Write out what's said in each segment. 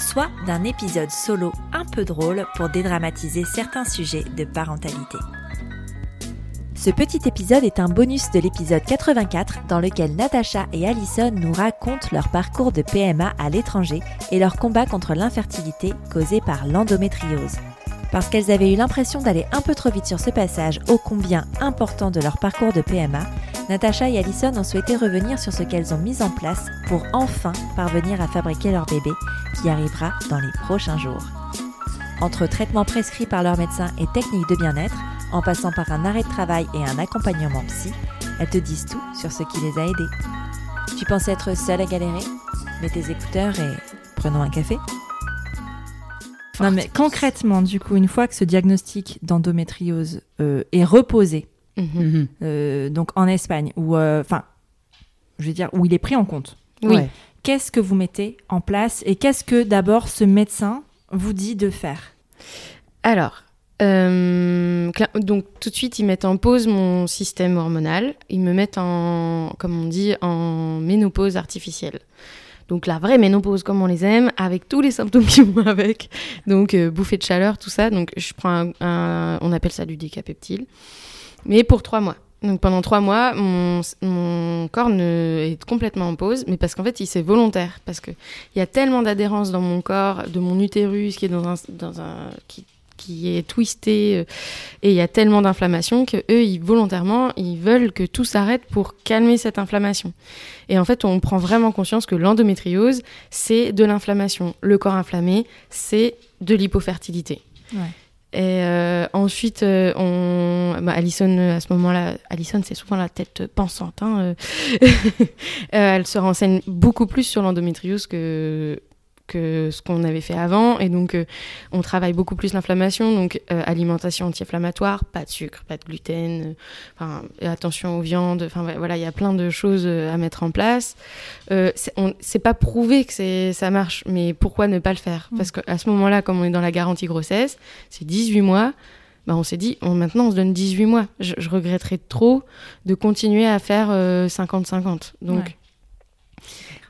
soit d'un épisode solo un peu drôle pour dédramatiser certains sujets de parentalité. Ce petit épisode est un bonus de l'épisode 84 dans lequel Natacha et Alison nous racontent leur parcours de PMA à l'étranger et leur combat contre l'infertilité causée par l'endométriose. Parce qu'elles avaient eu l'impression d'aller un peu trop vite sur ce passage ô combien important de leur parcours de PMA, Natacha et Alison ont souhaité revenir sur ce qu'elles ont mis en place pour enfin parvenir à fabriquer leur bébé qui arrivera dans les prochains jours. Entre traitements prescrits par leur médecin et techniques de bien-être, en passant par un arrêt de travail et un accompagnement psy, elles te disent tout sur ce qui les a aidés. Tu pensais être seule à galérer? Mets tes écouteurs et prenons un café. Non, mais concrètement, du coup, une fois que ce diagnostic d'endométriose euh, est reposé, Mhm. euh, donc en Espagne, ou enfin, je veux dire, où il est pris en compte, Oui. Ouais. qu'est-ce que vous mettez en place et qu'est-ce que d'abord ce médecin vous dit de faire? Alors, euh, donc tout de suite, ils mettent en pause mon système hormonal. Ils me mettent en, comme on dit, en ménopause artificielle. Donc la vraie ménopause comme on les aime, avec tous les symptômes qui vont avec. Donc euh, bouffée de chaleur, tout ça. Donc je prends un, un- on appelle ça du décapeptile. Mais pour trois mois. Donc pendant trois mois, mon, corps ne, est complètement en pause, mais parce qu'en fait, il c'est volontaire. Parce qu'il y a tellement d'adhérence dans mon corps, de mon utérus qui est dans un, qui, est twisté, euh, et il y a tellement d'inflammation que eux, volontairement, ils veulent que tout s'arrête pour calmer cette inflammation. Et en fait, on prend vraiment conscience que l'endométriose, c'est de l'inflammation. Le corps inflammé, c'est de l'hypofertilité. Ouais. Et euh, ensuite, euh, on... bah, Alison, euh, à ce moment-là, Alison, c'est souvent la tête pensante. hein, euh. Elle se renseigne beaucoup plus sur l'endométriose que que ce qu'on avait fait avant. Et donc, euh, on travaille beaucoup plus l'inflammation. Donc, euh, alimentation anti-inflammatoire, pas de sucre, pas de gluten, euh, enfin, attention aux viandes. Enfin, voilà, il y a plein de choses à mettre en place. Euh, c'est pas prouvé que c'est- ça marche, mais pourquoi ne pas le faire? Mm. Parce qu'à ce moment-là, comme on est dans la garantie grossesse, c'est 18 mois. Bah, on s'est dit, on, maintenant on se donne 18 mois. Je, je regretterais trop de continuer à faire euh, 50-50. Donc, Ouais.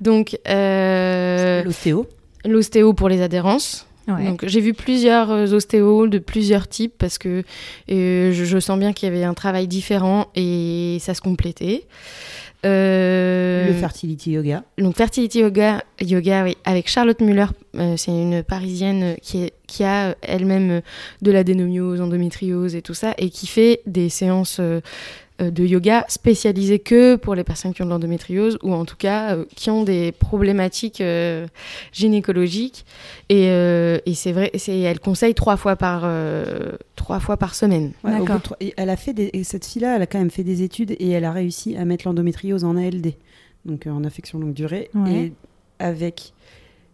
donc euh, L'ostéo. L'ostéo pour les adhérences. Ouais. Donc j'ai vu plusieurs euh, ostéos de plusieurs types parce que euh, je, je sens bien qu'il y avait un travail différent et ça se complétait. Euh, Le fertility yoga. donc fertility yoga, yoga oui, avec Charlotte Muller, euh, c'est une parisienne qui, est- qui a elle-même de l'adénomiose, endométriose et tout ça, et qui fait des séances de yoga spécialisées que pour les personnes qui ont de l'endométriose ou en tout cas euh, qui ont des problématiques euh, gynécologiques. Et, euh, et c'est vrai, c'est, elle conseille trois fois par euh, trois fois par semaine. Ouais, au bout D'accord. de trois- et elle a fait des, et cette fille-là, elle a quand même fait des études et elle a réussi à mettre l'endométriose en ALD, donc euh, en affection longue durée, Ouais. et avec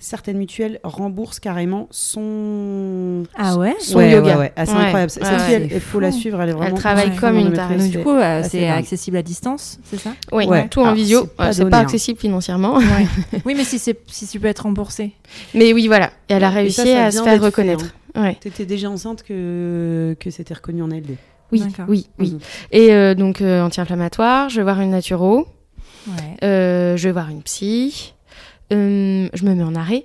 certaines mutuelles remboursent carrément son Ah ouais Son ouais, yoga. ouais, ouais. Ah, c'est Ouais. incroyable. Cette fille, elle- il faut la suivre. Elle est vraiment. travaille Ouais. comme une tarée. Du coup, euh, assez c'est accessible à distance, c'est ça Oui, Ouais. tout en Alors, visio. c'est pas hein. accessible financièrement. Oui, mais si, c'est- si tu peux être remboursé. Mais oui, voilà. Et elle a ça, réussi ça à se faire reconnaître. Ouais. T'étais déjà enceinte que, que c'était reconnu en ALD. Oui, oui, oui. Mhm. Et euh, donc euh, anti-inflammatoire, je vais voir une naturo, Ouais. euh, je vais voir une psy, euh, je me mets en arrêt.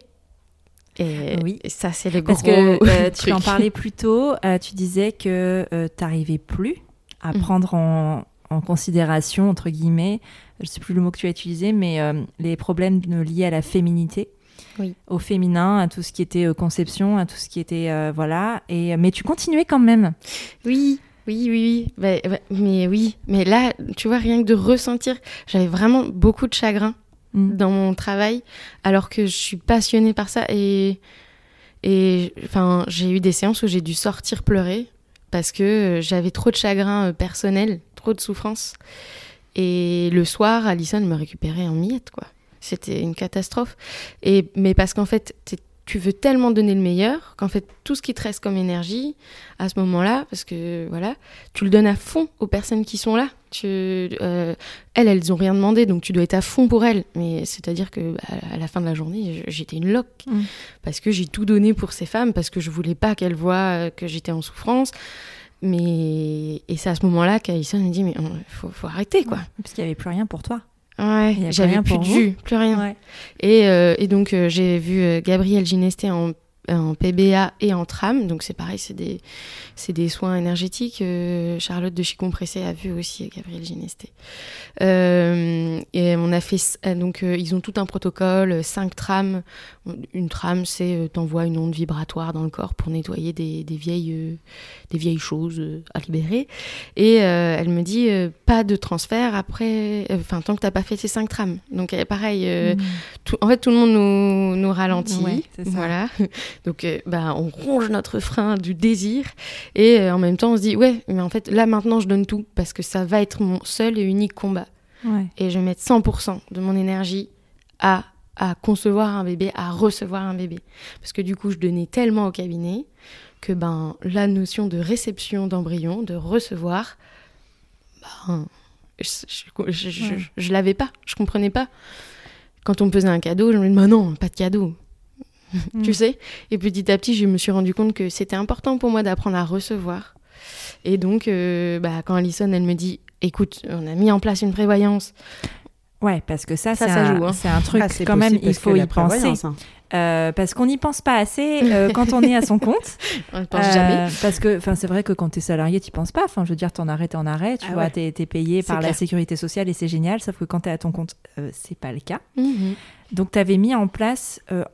Et, Oui. ça, c'est le Parce gros que euh, tu en parlais plus tôt, euh, tu disais que tu n'arrivais plus à Mhm. prendre en, en considération, entre guillemets, je sais plus le mot que tu as utilisé, mais les problèmes liés à la féminité. Oui. Au féminin, à tout ce qui était conception, à tout ce qui était. voilà. Et, mais tu continuais quand même. Oui, oui, oui, oui. Bah, bah, mais oui, mais là, tu vois, rien que de ressentir, j'avais vraiment beaucoup de chagrin Mm. dans mon travail, alors que je suis passionnée par ça. Et, et enfin, j'ai eu des séances où j'ai dû sortir pleurer parce que j'avais trop de chagrin euh, personnel, trop de souffrance. Et le soir, Alison me récupérait en miettes, quoi. C'était une catastrophe. Et, mais parce qu'en fait, tu veux tellement donner le meilleur qu'en fait tout ce qui te reste comme énergie à ce moment-là, parce que voilà, tu le donnes à fond aux personnes qui sont là. Tu, euh, elles, elles ont rien demandé, donc tu dois être à fond pour elles. Mais c'est-à-dire que à la fin de la journée, j'étais une loque Mm. parce que j'ai tout donné pour ces femmes, parce que je voulais pas qu'elles voient euh, que j'étais en souffrance. Mais et c'est à ce moment-là qu'Alison me dit mais il faut, faut arrêter quoi. Parce qu'il n'y avait plus rien pour toi. Ouais, j'avais plus de jus, plus rien. Ouais. Et, euh, et donc, euh, j'ai vu euh, Gabriel Ginesté en, en PBA et en tram. Donc, c'est pareil, c'est des, des soins énergétiques. Euh, Charlotte de Chicompressé a vu aussi Gabriel Ginesté. Euh, et on a fait. euh, Donc, euh, ils ont tout un protocole, cinq trams. Une trame, c'est t'envoies une onde vibratoire dans le corps pour nettoyer des, des vieilles, des vieilles choses à libérer. Et elle me dit pas de transfert après, enfin tant que t'as pas fait ces cinq trames. Donc pareil, euh, Mm. tout- en fait tout le monde nous, nous ralentit. Ouais, c'est ça. voilà. Donc euh, bah, on ronge notre frein du désir et euh, en même temps on se dit ouais mais en fait là maintenant je donne tout parce que ça va être mon seul et unique combat Ouais. et je vais mettre 100% de mon énergie à à concevoir un bébé, à recevoir un bébé. Parce que du coup, je donnais tellement au cabinet que ben la notion de réception d'embryon, de recevoir, ben, je, je, je, je- Ouais. je l'avais pas, je comprenais pas. Quand on me faisait un cadeau, je me disais, bah non, pas de cadeau, Mm. tu sais. Et petit à petit, je me suis rendu compte que c'était important pour moi d'apprendre à recevoir. Et donc, euh, bah, quand Alison, elle me dit, écoute, on a mis en place une prévoyance, Ouais, parce que ça, Ça, c'est ça un, joue, hein. c'est un truc Ah, c'est quand même, il faut y penser. hein. Euh, parce qu'on n'y pense pas assez euh, quand on est à son compte. on ne pense Euh, jamais. Parce que enfin, c'est vrai que quand tu es salarié, tu penses pas. Enfin, je veux dire, t'en arrêtes, en arrêt. Tu Ah vois, ouais. es payé par la sécurité sociale et c'est génial. Sauf que quand tu es à ton compte, euh, c'est pas le cas. Mhm. Donc, tu avais mis en place euh,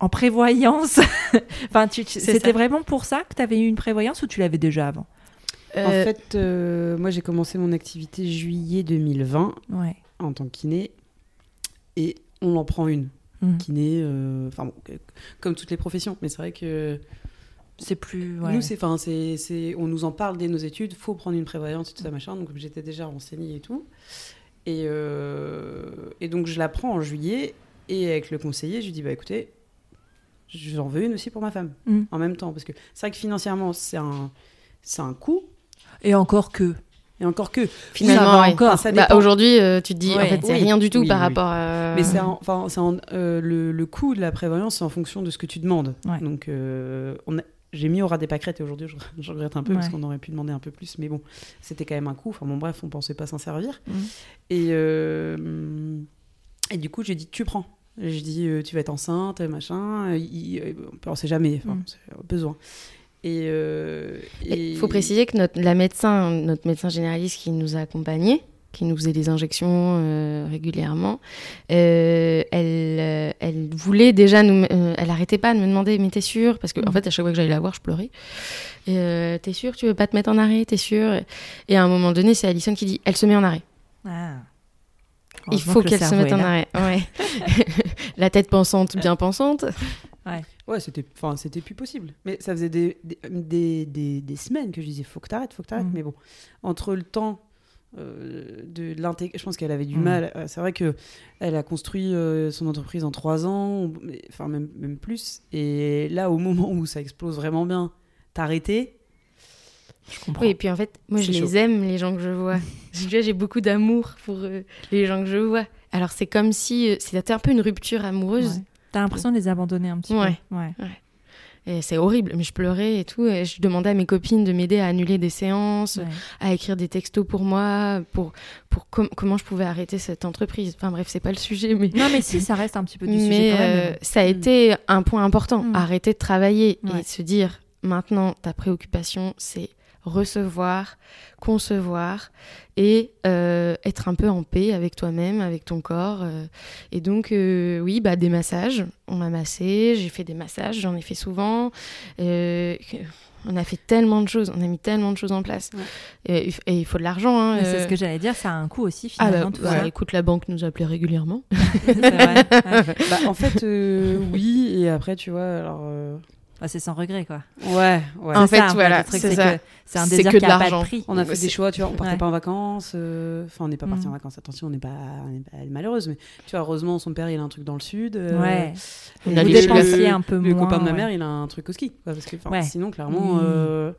en prévoyance. enfin, tu- tu- C'est c'était ça. vraiment pour ça que tu avais eu une prévoyance ou tu l'avais déjà avant En Euh, fait, euh, moi j'ai commencé mon activité juillet 2020 Ouais. en tant que kiné et on en prend une. Mhm. Kiné, euh, enfin bon, comme toutes les professions, mais c'est vrai que C'est plus. ouais. nous, c'est, enfin, c'est, c'est, on nous en parle dès nos études, faut prendre une prévoyance et tout ça machin. Donc j'étais déjà renseignée et tout. Et, euh, et donc je la prends en juillet et avec le conseiller, je lui dis bah écoutez, j'en veux une aussi pour ma femme Mhm. en même temps parce que c'est vrai que financièrement c'est un, c'est un coût Et encore que. et encore que Finalement, ouais. encore. ça Bah, dépend. Aujourd'hui, euh, tu te dis, en fait, c'est Oui. rien du tout Oui, par oui. rapport à. Mais c'est en- enfin, c'est en- euh, le, le coût de la prévoyance, c'est en fonction de ce que tu demandes. Ouais. Donc, euh, on a- j'ai mis au ras des pâquerettes et aujourd'hui, je, je regrette un peu parce qu'on aurait pu demander un peu plus. Mais bon, c'était quand même un coût. Enfin, bon, bref, on pensait pas s'en servir. Mhm. Et, euh, et du coup, j'ai dit, tu prends. J'ai dit, euh, tu vas être enceinte, machin. Il, euh, on sait jamais, enfin, c'est au besoin. Et. euh, Il et- faut préciser que notre, la médecin, notre médecin généraliste qui nous a accompagnés, qui nous faisait des injections euh, régulièrement, euh, elle, euh, elle voulait déjà nous. euh, elle arrêtait pas de me demander, mais t'es sûre? Parce que, en Mm. fait, à chaque fois que j'allais la voir, je pleurais. Et, euh, t'es sûre? Tu veux pas te mettre en arrêt? T'es sûre? Et à un moment donné, c'est Alison qui dit Elle se met en arrêt. Ah. Il faut que le qu'elle se mette en arrêt. Ouais. la tête pensante, bien pensante. Ouais, c'était, enfin, c'était plus possible. Mais ça faisait des, des, des, des- des semaines que je disais, faut que t'arrêtes, faut que t'arrêtes. Mhm. Mais bon, entre le temps euh, de l'intégrer, je pense qu'elle avait du Mhm. mal. Euh, C'est vrai que elle a construit euh, son entreprise en trois ans, enfin même, même plus. Et là, au moment où ça explose vraiment bien, t'arrêter. Je comprends. Oui, et puis en fait, moi je les aime, les gens que je vois. J'ai beaucoup d'amour pour euh, les gens que je vois. Alors c'est comme si euh, c'était un peu une rupture amoureuse. Ouais. T'as l'impression de les abandonner un petit Ouais. peu. Ouais. Et c'est horrible, mais je pleurais et tout. Et je demandais à mes copines de m'aider à annuler des séances, Ouais. à écrire des textos pour moi, pour, pour com- comment je pouvais arrêter cette entreprise. Enfin bref, c'est pas le sujet, mais. Non, mais si, ça reste un petit peu du sujet Mais quand même. euh, ça a Mm. été un point important. Mm. Arrêter de travailler Ouais. et se dire maintenant, ta préoccupation, c'est recevoir, concevoir et euh, être un peu en paix avec toi-même, avec ton corps. euh. Et donc, euh, oui, bah, des massages. On m'a massé, j'ai fait des massages, j'en ai fait souvent. Euh, on a fait tellement de choses, on a mis tellement de choses en place. Ouais. Et, et il faut de l'argent. Hein, c'est ce que j'allais dire, ça a un coût aussi Ah finalement bah, tout bah, ça. écoute, la banque nous appelait régulièrement. C'est vrai. Ouais. Bah, en fait, euh, oui. Et après, tu vois, alors. Ah, c'est sans regret quoi. Ouais, ouais. En fait, ça, voilà, le c'est ça. c'est un désir que qui de a pas l'argent. de prix. On a fait des choix, tu vois, on partait Ouais. pas en vacances. euh, Enfin, on n'est pas parti Mm. en vacances, attention, on n'est pas, malheureuse, mais tu vois, heureusement, son père, il a un truc dans le sud. euh, Ouais. On Vous a le- dépensiez un peu Le moins. copain de ma ouais. mère, il a un truc au ski. quoi, parce que, Ouais. Sinon, clairement. Oui. euh,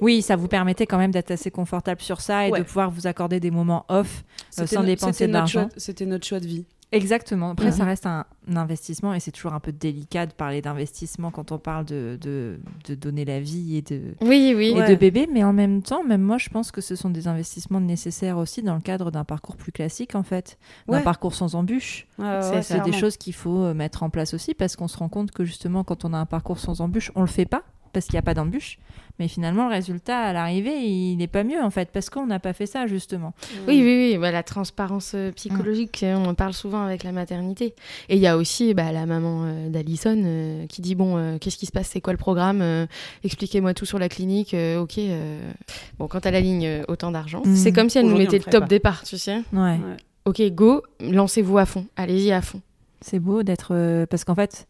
Oui, ça vous permettait quand même d'être assez confortable sur ça et Ouais. de pouvoir vous accorder des moments off. sans no- dépenser choix- C'était notre choix de vie. Exactement. Après, ça reste un, un investissement et c'est toujours un peu délicat de parler d'investissement quand on parle de, de, de donner la vie et de, Oui, oui. et Ouais. de bébé. Mais en même temps, même moi, je pense que ce sont des investissements nécessaires aussi dans le cadre d'un parcours plus classique, en fait. D'un parcours sans. Ouais, ouais, C'est des choses qu'il faut euh, mettre en place aussi parce qu'on se rend compte que justement, quand on a un parcours sans embûches, on le fait pas parce qu'il n'y a pas d'embûches. Mais finalement, le résultat à l'arrivée, il n'est pas mieux en fait parce qu'on n'a pas fait ça justement. Oui, oui, oui. Bah, la transparence euh, psychologique, on en parle souvent avec la maternité. Et il y a aussi bah, la maman euh, d'Alison euh, qui dit Bon, euh, qu'est-ce qui se passe C'est quoi le programme Euh, Expliquez-moi tout sur la clinique. Euh, ok. euh. Bon, quand elle aligne euh, autant d'argent, Mhm. c'est comme si elle nous mettait le top pas. départ, tu sais. Ouais. Ouais. Ok, go, lancez-vous à fond. Allez-y à fond. C'est beau d'être. parce qu'en fait,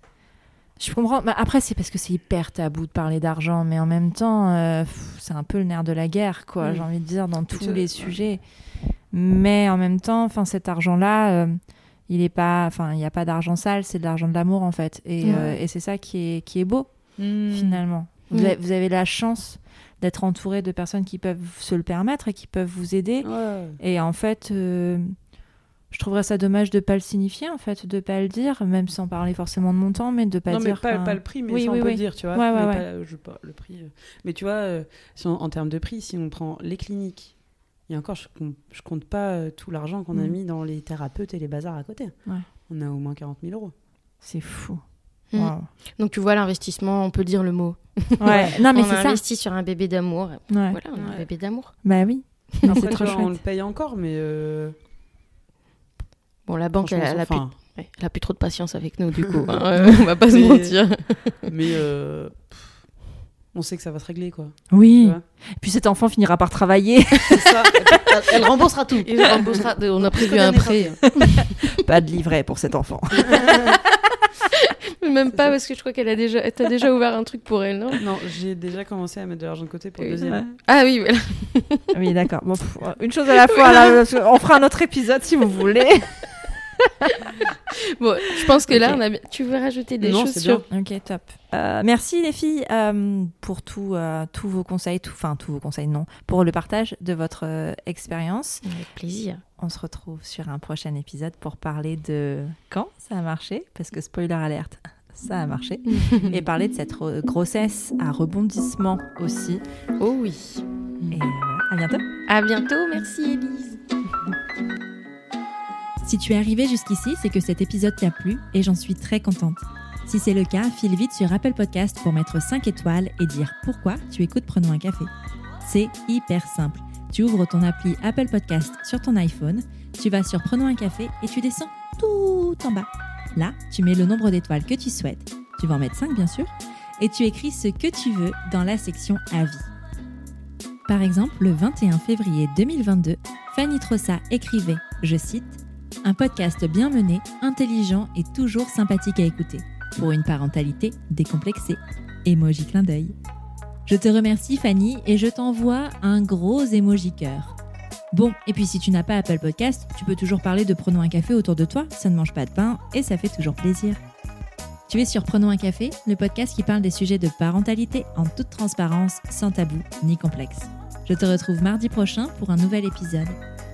je comprends. mais après, c'est parce que c'est hyper tabou de parler d'argent, mais en même temps, euh, c'est un peu le nerf de la guerre, quoi, Mm. j'ai envie de dire, dans tous les sujets. Mais en même temps, enfin, cet argent-là. euh, il est pas, enfin, il n'y a pas d'argent sale, c'est de l'argent de l'amour en fait, et, euh, et c'est ça qui est qui est beau Mm. finalement. Vous, avez, vous avez la chance d'être entouré de personnes qui peuvent se le permettre et qui peuvent vous aider. Ouais. Et en fait, je trouverais ça dommage de pas le signifier, en fait, de pas le dire, même sans parler forcément de montant, mais de pas non, mais dire. pas, enfin, pas le prix, mais oui, ça, oui, on peut oui. le dire, tu vois. Ouais, ouais, mais ouais. pas- je sais pas, le prix. euh. Mais tu vois, euh, si on- en termes de prix, si on prend les cliniques, et encore, je, je compte pas euh, tout l'argent qu'on a Mm. mis dans les thérapeutes et les bazars à côté. Ouais. On a au moins 40 000 euros. C'est fou. Mm. Donc tu vois l'investissement, on peut dire le mot. Ouais. non, mais on c'est a ça. investi sur un bébé d'amour. Ouais. Voilà, on a un bébé d'amour. Bah oui. Non, trop on le paye encore, mais euh, Bon, la banque, elle, elle a plus, enfin, ouais, elle a plus trop de patience avec nous, du coup. hein. Euh, on va pas se mentir. mais euh, pff, on sait que ça va se régler, quoi. Oui. Vois Puis cet enfant finira par travailler. C'est ça. elle, elle remboursera tout. Remboursera- on a prévu un prêt. pas de livret pour cet enfant. Même pas parce que je crois qu'elle a déjà, t'as déjà ouvert un truc pour elle, non? Non, j'ai déjà commencé à mettre de l'argent de côté pour le Oui. deuxième. Ah oui, voilà. oui, d'accord. Bon, une chose à la fois. là, on fera un autre épisode si vous voulez. Bon, je pense que là, on a. bien- Tu veux rajouter des Non, choses sur Ok, top. Euh, merci les filles euh, pour tout, euh, tous vos conseils, tout- enfin tous vos conseils, non, pour le partage de votre euh, expérience. Avec plaisir. On se retrouve sur un prochain épisode pour parler de quand ça a marché, parce que spoiler alerte, ça a marché, et parler de cette re- grossesse à rebondissement aussi. Oh oui. Et voilà, à bientôt. À bientôt, merci Elise. Si tu es arrivé jusqu'ici, c'est que cet épisode t'a plu et j'en suis très contente. Si c'est le cas, file vite sur Apple Podcast pour mettre 5 étoiles et dire pourquoi tu écoutes Prenons un café. C'est hyper simple. Tu ouvres ton appli Apple Podcast sur ton iPhone, tu vas sur Prenons un café et tu descends tout en bas. Là, tu mets le nombre d'étoiles que tu souhaites, tu vas en mettre 5 bien sûr, et tu écris ce que tu veux dans la section Avis. Par exemple, le 21 février 2022, Fanny Trossa écrivait, je cite, un podcast bien mené, intelligent et toujours sympathique à écouter. Pour une parentalité décomplexée. Emoji clin d'œil. Je te remercie Fanny et je t'envoie un gros emoji cœur. Bon, et puis si tu n'as pas Apple Podcast, tu peux toujours parler de Prenons un café autour de toi, ça ne mange pas de pain et ça fait toujours plaisir. Tu es sur Prenons un café, le podcast qui parle des sujets de parentalité en toute transparence, sans tabou ni complexe. Je te retrouve mardi prochain pour un nouvel épisode.